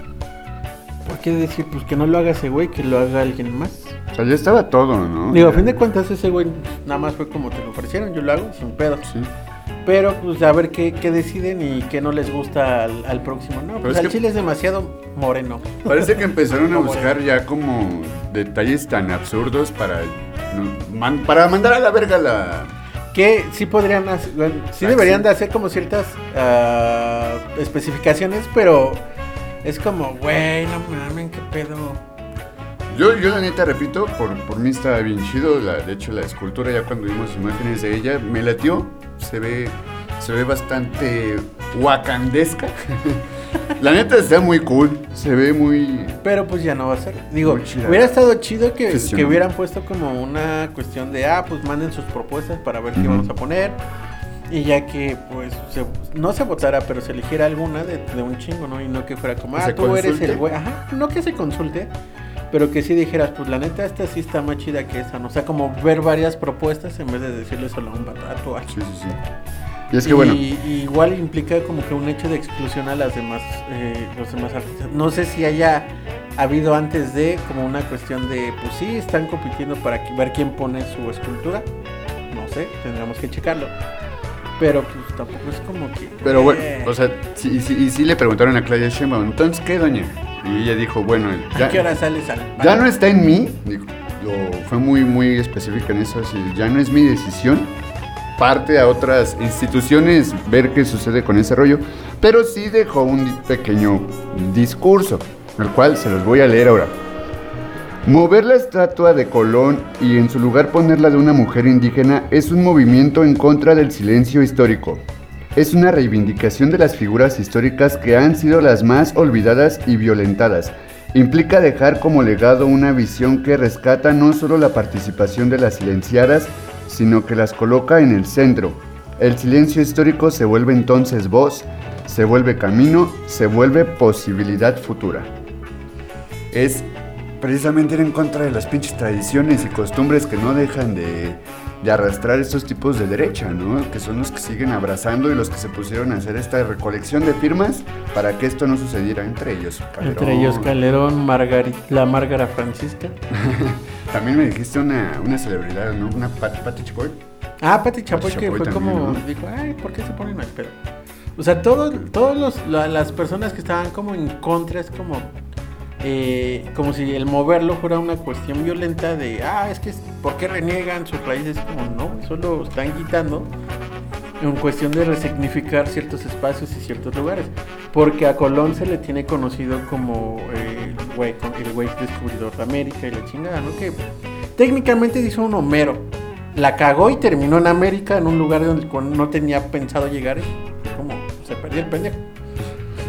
¿por qué decir pues que no lo haga ese güey, que lo haga alguien más? O sea, ya estaba todo, ¿no? Digo, a fin de cuentas ese güey nada más fue como te lo ofrecieron, yo lo hago sin pedo. Sí. Pero pues a ver qué, qué deciden y qué no les gusta al, al próximo. No, pues es al chile es demasiado moreno. Parece que empezaron a buscar ya como detalles tan absurdos para, man- para mandar a la verga la... Que sí podrían hacer, bueno, sí deberían de hacer como ciertas ah, especificaciones, pero es como, güey, no mames, qué pedo. Yo, yo la neta repito, por, por mí está bien chido. La, de hecho, la escultura, ya cuando vimos imágenes de ella, me latió. Se ve, se ve bastante wakandesca. La neta está muy cool. Se ve muy. Pero pues ya no va a ser. Digo, hubiera estado chido que, que hubieran puesto como una cuestión de, ah, pues manden sus propuestas para ver qué vamos a poner. Y ya que, pues, se- no se votara, pero se eligiera alguna de, de un chingo, ¿no? Y no que fuera como, ah, tú eres el güey. Ajá, no que se consulte, pero que sí dijeras, pues la neta, esta sí está más chida que esa, ¿no? O sea, como ver varias propuestas en vez de decirle solo a un ah, Sí, sí, sí. Y es que bueno. y, y igual implica como que un hecho de exclusión a las demás, eh, los demás artistas. No sé si haya habido antes de como una cuestión de, pues sí, están compitiendo para ver quién pone su escultura. No sé, tendríamos que checarlo. Pero pues tampoco es como que... Pero bueno, eh, o sea, sí, y sí, y sí le preguntaron a Claudia Sheinbaum, entonces, ¿qué, doña? Y ella dijo, bueno, ¿A ya, qué hora sales al ya no está en mí, dijo, lo, fue muy, muy específica en eso, así, ya no es mi decisión, parte a otras instituciones ver qué sucede con ese rollo, pero sí dejó un pequeño discurso, el cual se los voy a leer ahora. Mover la estatua de Colón y en su lugar ponerla de una mujer indígena es un movimiento en contra del silencio histórico. Es una reivindicación de las figuras históricas que han sido las más olvidadas y violentadas. Implica dejar como legado una visión que rescata no solo la participación de las silenciadas, sino que las coloca en el centro. El silencio histórico se vuelve entonces voz, se vuelve camino, se vuelve posibilidad futura es precisamente ir en contra de las pinches tradiciones y costumbres que no dejan de, de arrastrar estos tipos de derecha, ¿no? Que son los que siguen abrazando y los que se pusieron a hacer esta recolección de firmas para que esto no sucediera entre ellos. Calderón. Entre ellos Calderón, Margarit, la Márgara Francisca. También me dijiste una, una celebridad, ¿no? Una Pat, Pati Chapoy. Ah, Pati Chapoy que Chapoy fue también, como ¿no? dijo, ay, ¿por qué se ponen al pedo? O sea, todos, todos los, la- las personas que estaban como en contra es como, eh, como si el moverlo fuera una cuestión violenta de, ah, es que, ¿por qué reniegan sus raíces? Como, no, solo están quitando en cuestión de resignificar ciertos espacios y ciertos lugares. Porque a Colón se le tiene conocido como eh, el güey el descubridor de América y la chingada, ¿no? Que técnicamente hizo un Homero. La cagó y terminó en América, en un lugar donde no tenía pensado llegar. y Como se perdió el pendejo.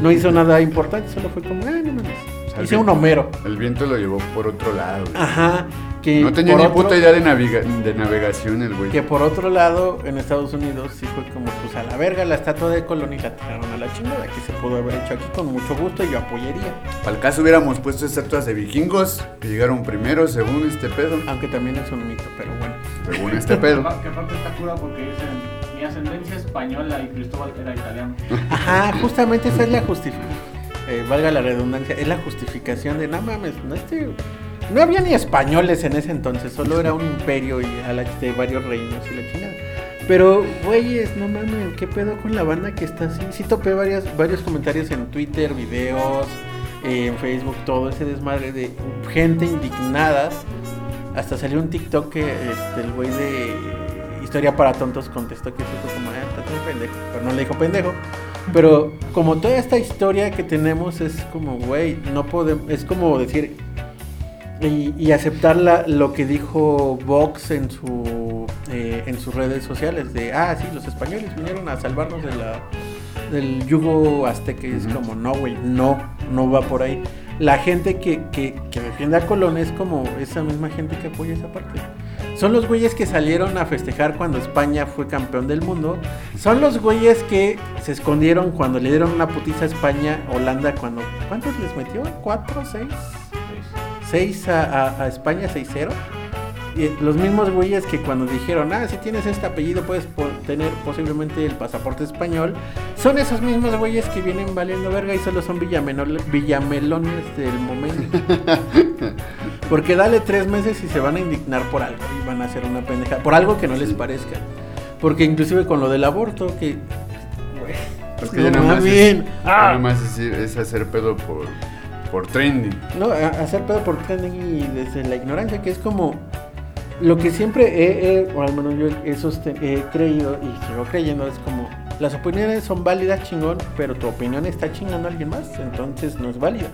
No hizo nada importante, solo fue como, ah, no mames. sea, Hice el un Homero. El viento lo llevó por otro lado. güey. Ajá. Que No tenía ni otro- puta idea de, naviga- de navegación el güey. Que por otro lado, en Estados Unidos sí fue como, pues a la verga la estatua de Colón y la tiraron a la chingada, que se pudo haber hecho aquí con mucho gusto y yo apoyaría. El caso hubiéramos puesto estatuas de vikingos que llegaron primero según este pedo. Aunque también es un mito, pero bueno. Según este pedo. Que aparte está cura porque dicen mi ascendencia española y Cristóbal era italiano. Ajá, justamente esa es la justificación. Valga la redundancia, es la justificación de no mames, no este. No había ni españoles en ese entonces, solo era un imperio y de varios reinos y la chingada. Pero, güeyes, no mames, ¿qué pedo con la banda que está así? Sí topé varias, varios comentarios en Twitter, videos, eh, en Facebook, todo ese desmadre de gente indignada. Hasta salió un TikTok que este, el güey de Historia para Tontos contestó que fue como, ah, estás pendejo. Pero no le dijo pendejo. Pero como toda esta historia que tenemos es como, güey, no podemos, es como decir, y, y aceptar la- lo que dijo Vox en su eh, en sus redes sociales de ah sí los españoles vinieron a salvarnos de la del yugo azteca y es como no güey no no va por ahí la gente que, que, que defiende a Colón es como esa misma gente que apoya esa parte son los güeyes que salieron a festejar cuando España fue campeón del mundo. Son los güeyes que se escondieron cuando le dieron una putiza a España, Holanda, cuando... ¿Cuántos les metió? ¿Cuatro? ¿Seis? 6 a, a- a España, 6-0. Los mismos güeyes que cuando dijeron, ah, si tienes este apellido puedes po- tener posiblemente el pasaporte español, son esos mismos güeyes que vienen valiendo verga y solo son villamelones del momento. Porque dale tres meses y se van a indignar por algo y van a hacer una pendeja, por algo que no les parezca. Porque inclusive con lo del aborto, que... güey, no ya nada más, mames. es, Ah. nada más es, es hacer pedo por, por trending. No, a- hacer pedo por trending y desde la ignorancia, que es como lo que siempre he, he- o al menos yo he, sosten- he creído y sigo creyendo, es como las opiniones son válidas, chingón, pero tu opinión está chingando a alguien más, entonces no es válida.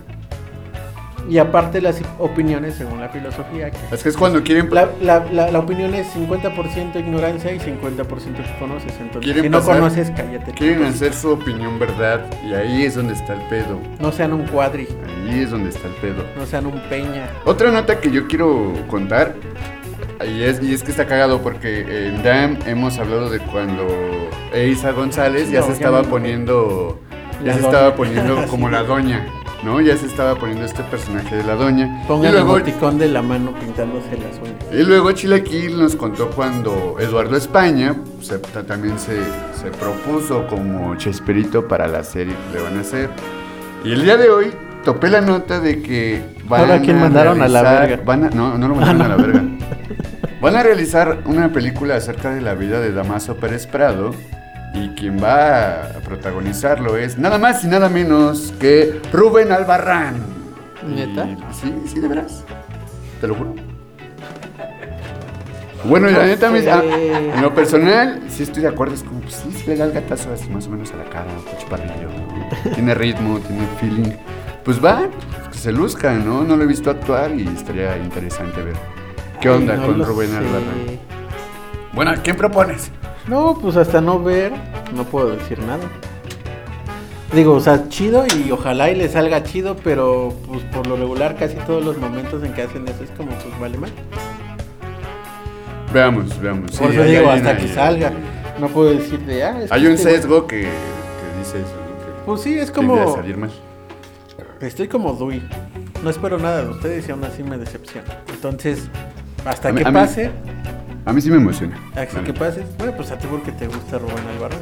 Y aparte las opiniones según la filosofía. que Es que es cuando quieren... La, la, la, la opinión es 50% ignorancia y 50% que conoces. Entonces, si no pasar- conoces, cállate. Quieren hacer su opinión verdad y ahí es donde está el pedo. No sean un cuadri, Ahí es donde está el pedo. no sean un peña. Otra nota que yo quiero contar, y es, y es que está cagado porque en DAM hemos hablado de cuando Eiza González ya No, se ya estaba no. poniendo, ya se doña. estaba poniendo como la doña, ¿no? Ya se estaba poniendo este personaje de la doña. Pongan y el emoticón de la mano pintándose las uñas. y luego Chilaquil nos contó cuando Eduardo España se- también se, se propuso como Chesperito para la serie que le van a hacer. Y el día de hoy topé la nota de que van Ahora, ¿quién mandaron a la verga? van a- no, no lo mandaron Ah, no. a la verga. Van a realizar una película acerca de la vida de Damaso Pérez Prado y quien va a protagonizarlo es nada más y nada menos que Rubén Albarrán. ¿Neta? Y- sí, sí, de veras. Te lo juro. Bueno, y la neta, mis- sé. ah, en lo personal, sí estoy de acuerdo. Es como, pues sí, sí le da el gatazo así más o menos a la cara, un chaparrillo. ¿no? Tiene ritmo, tiene feeling. Pues va, que se luzca, ¿no? No lo he visto actuar y estaría interesante ver. ¿Qué onda no con Rubén. Albarrán? Bueno, ¿quién propones? No, pues hasta no ver, no puedo decir nada. Digo, o sea, chido y ojalá y le salga chido, pero pues por lo regular casi todos los momentos en que hacen eso es como pues vale mal. Veamos, veamos. Sí, Por eso digo, hasta que salga. No puedo decir de, ah, es que Hay un este sesgo que, que dice eso. Pues sí, es como... salir mal. Estoy como Dewey. No espero nada de ustedes y aún así me decepciona. Entonces, hasta A mí- que a mí- pase, A mí sí me emociona. hasta la que pase, bueno, pues a ti porque te gusta Rubén Albarrán.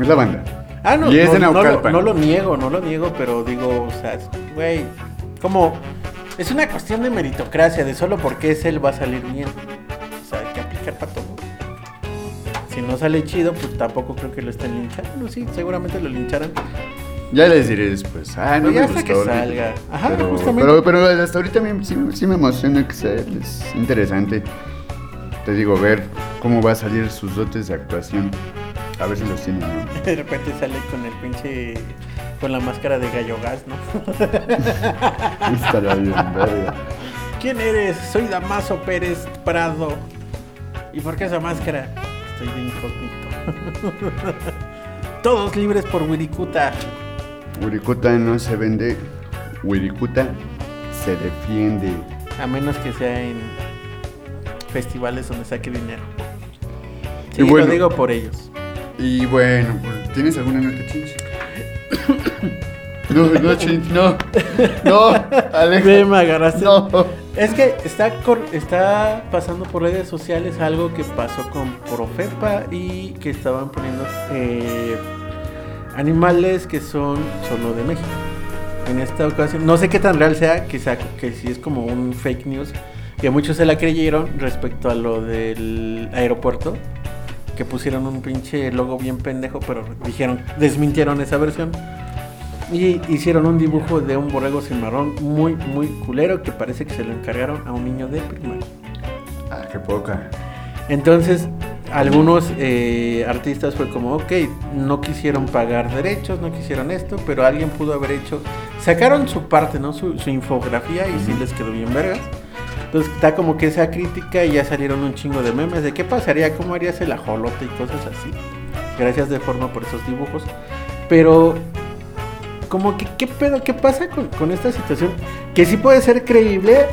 Es la banda. Ah, no, Y es no, de no lo, no lo niego, no lo niego, pero digo, o sea, güey, como es una cuestión de meritocracia, de solo porque es él va a salir bien. O sea, hay que aplicar para todo. Si no sale chido, pues tampoco creo que lo estén linchando. No, sí, seguramente lo lincharán. Ya les diré después. Ah, no me hasta gustó. que salga. Ajá, pero, justamente. Pero, pero hasta ahorita me- sí, sí me emociona que sea. Es interesante. Te digo, ver cómo va a salir sus dotes de actuación. A ver si los tienen, ¿no? De repente sale con el pinche. con la máscara de gallo gas, ¿no? Estaría bien, verga. ¿Quién eres? Soy Damaso Pérez Prado. ¿Y por qué esa máscara? Estoy de incógnito. Todos libres por Wirikuta. Wirikuta no se vende. Wirikuta se defiende. A menos que sea en festivales donde saque dinero. Sí, Y bueno. lo digo por ellos. Y bueno, pues, ¿tienes alguna nota chinch? No, no, chinch, no. No, Alex. Me agarraste. No. Es que está, está pasando por redes sociales algo que pasó con Profepa y que estaban poniendo eh, animales que son solo de México. En esta ocasión, no sé qué tan real sea, que, sea, que si es como un fake news, que muchos se la creyeron respecto a lo del aeropuerto, que pusieron un pinche logo bien pendejo, pero dijeron, desmintieron esa versión. Y hicieron un dibujo de un borrego cimarrón muy, muy culero que parece que se lo encargaron a un niño de primaria. Ah, qué poca. Entonces, algunos eh, artistas fue como, ok, no quisieron pagar derechos, no quisieron esto, pero alguien pudo haber hecho. Sacaron su parte, ¿no? Su, su infografía y sí les quedó bien vergas. Entonces está como que esa crítica y ya salieron un chingo de memes de qué pasaría, cómo harías el ajolote y cosas así. Gracias de forma por esos dibujos. Pero, como que, ¿qué pedo? ¿Qué pasa con, con esta situación? Que sí puede ser creíble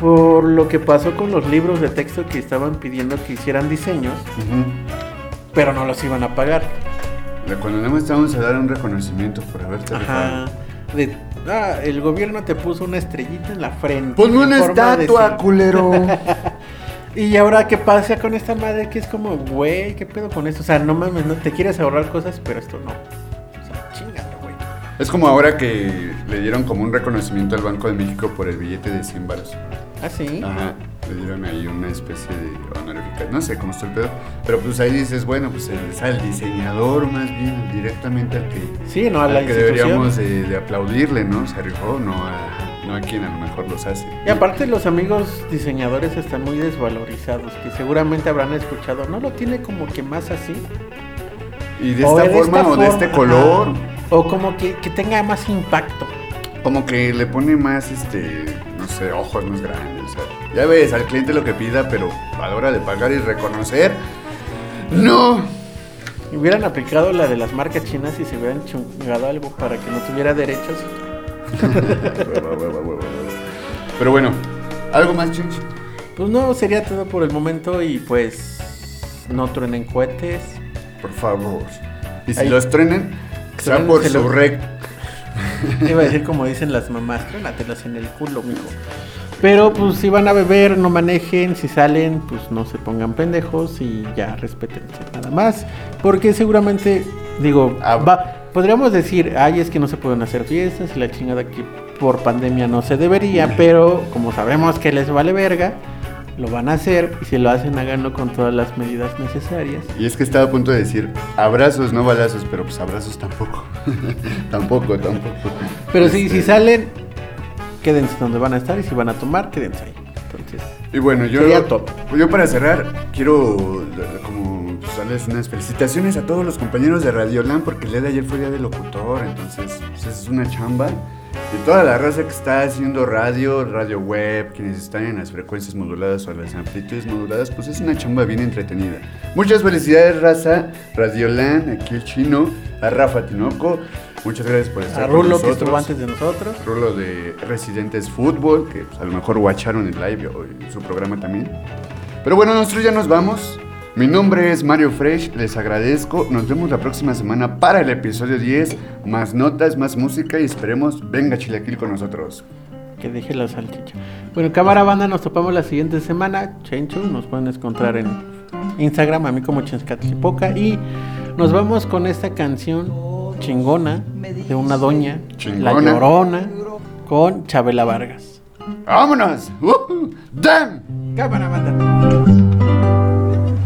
por lo que pasó con los libros de texto que estaban pidiendo que hicieran diseños, pero no los iban a pagar. Cuando nada más estábamos a dar un reconocimiento por haberte Ajá. De, ah, el gobierno te puso una estrellita en la frente. Ponme en una estatua, culero. Y ahora, ¿qué pasa con esta madre que es como, güey, qué pedo con esto? O sea, no mames, no te quieres ahorrar cosas, pero esto no. Es como ahora que le dieron como un reconocimiento al Banco de México por el billete de 100 baros. Ah, sí. Ajá, le dieron ahí una especie de honorificación, no sé cómo está el pedo, pero pues ahí dices, bueno, pues es al diseñador más bien, directamente al que, Sí, no a al la que institución. deberíamos de, de aplaudirle, ¿no? Se rifó, no a, no a quien a lo mejor los hace. Y aparte los amigos diseñadores están muy desvalorizados, que seguramente habrán escuchado, no lo tiene como que más así. Y de O esta forma o de este forma, color. ajá. O como que, que tenga más impacto. como que le pone más, este, no sé, ojos más grandes. o sea, ya ves al cliente lo que pida, pero a la hora de pagar y reconocer, no. Hubieran aplicado la de las marcas chinas y se hubieran chungado algo para que no tuviera derechos. Pero bueno, ¿algo más, Chinch? Pues no, sería todo por el momento y pues no truenen cohetes. Por favor. Y si Ahí. los trenen, sea por Trénenselo. su rec. Iba a decir como dicen las mamás, trénatelos en el culo, mijo. Pero pues si van a beber, no manejen, si salen, pues no se pongan pendejos y ya respétense nada más. Porque seguramente, digo, Ah. va, podríamos decir, ay, es que no se pueden hacer fiestas y la chingada que por pandemia no se debería, pero como sabemos que les vale verga, lo van a hacer y si lo hacen, háganlo con todas las medidas necesarias. Y es que estaba a punto de decir abrazos, no balazos, pero pues abrazos tampoco. tampoco, tampoco. Pero Este, si salen, quédense donde van a estar y si van a tomar, quédense ahí. Entonces, Y bueno, yo, yo para cerrar quiero como pues, darles unas felicitaciones a todos los compañeros de Radio Land porque el día de ayer fue día del locutor, entonces pues, es una chamba. Y toda la raza que está haciendo radio, radio web, quienes están en las frecuencias moduladas o las amplitudes moduladas, pues es una chamba bien entretenida. Muchas felicidades, raza, Radio Land, aquí el chino, a Rafa Tinoco, muchas gracias por estar a con Rulo que nosotros. estuvo antes de nosotros. Rulo de Residentes Fútbol, que pues, a lo mejor guacharon el live o en su programa también. Pero bueno, nosotros ya nos vamos. Mi nombre es Mario Fresh, les agradezco. Nos vemos la próxima semana para el episodio 10. Más notas, más música y esperemos venga Chilaquil con nosotros. Que deje la salchicha. Bueno, cámara banda, nos topamos la siguiente semana. Chencho, nos pueden encontrar en Instagram, a mí como Chenscatlipoca. Y nos vamos con esta canción chingona de una doña, La. Llorona, con Chabela Vargas. ¡Vámonos! ¡Uh! ¡Damn! Cámara banda.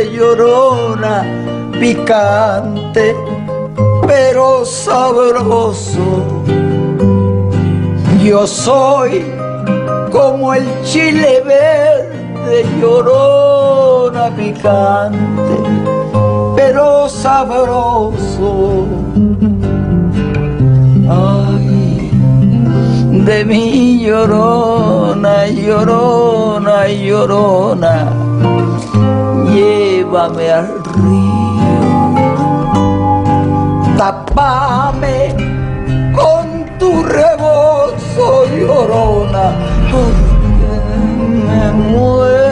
llorona, picante, pero sabroso. Yo soy como el chile verde llorona, picante, pero sabroso. Ay, de mi llorona, llorona, llorona, llévame al río, tapame con tu rebozo, llorona, porque me muero